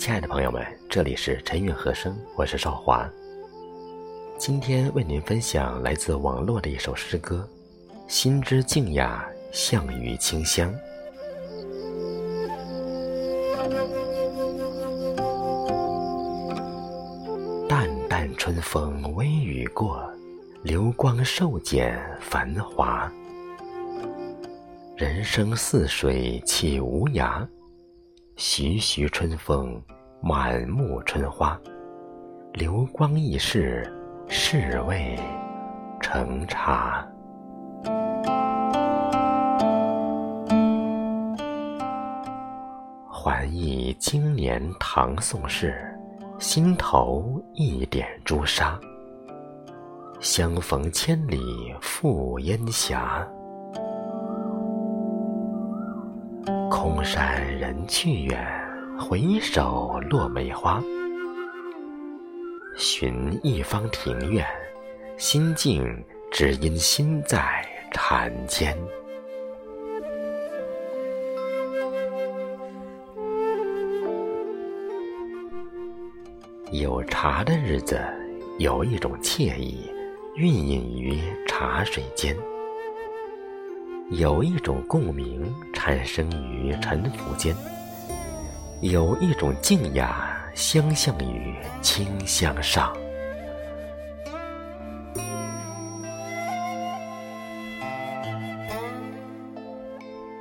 亲爱的朋友们，这里是陈韵和声，我是少华。今天为您分享来自网络的一首诗歌，《心之静雅，向雨清香》。淡淡春风微雨过，流光瘦减繁华。人生似水岂无涯？徐徐春风满目春花。流光易逝，是为成茶。还忆经年唐宋事。心头一点朱砂，相逢千里赴烟霞。空山人去远，回首落梅花。寻一方庭院，心静只因心在禅间。有茶的日子，有一种惬意，蕴隐于茶水间；有一种共鸣，产生于沉浮间；有一种静雅，相向于清香上。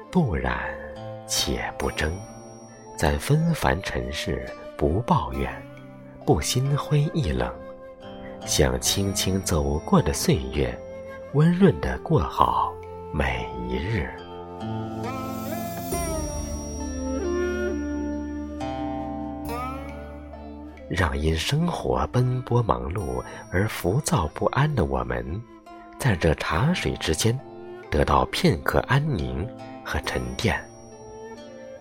不染，且不争，在纷繁尘世，不抱怨。不心灰意冷，想轻轻走过的岁月，温润的过好每一日。让因生活奔波忙碌而浮躁不安的我们，在这茶水之间，得到片刻安宁和沉淀，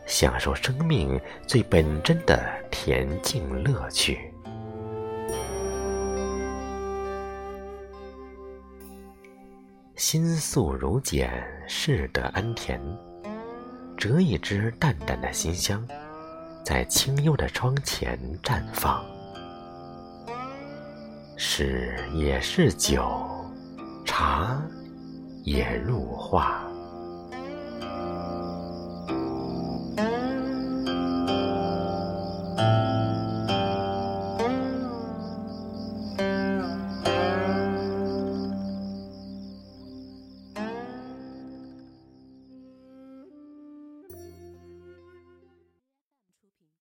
享受生命最本真的恬静乐趣。心素如简，适得安恬。折一支淡淡的馨香，在清幽的窗前绽放。是也是酒，茶也入画。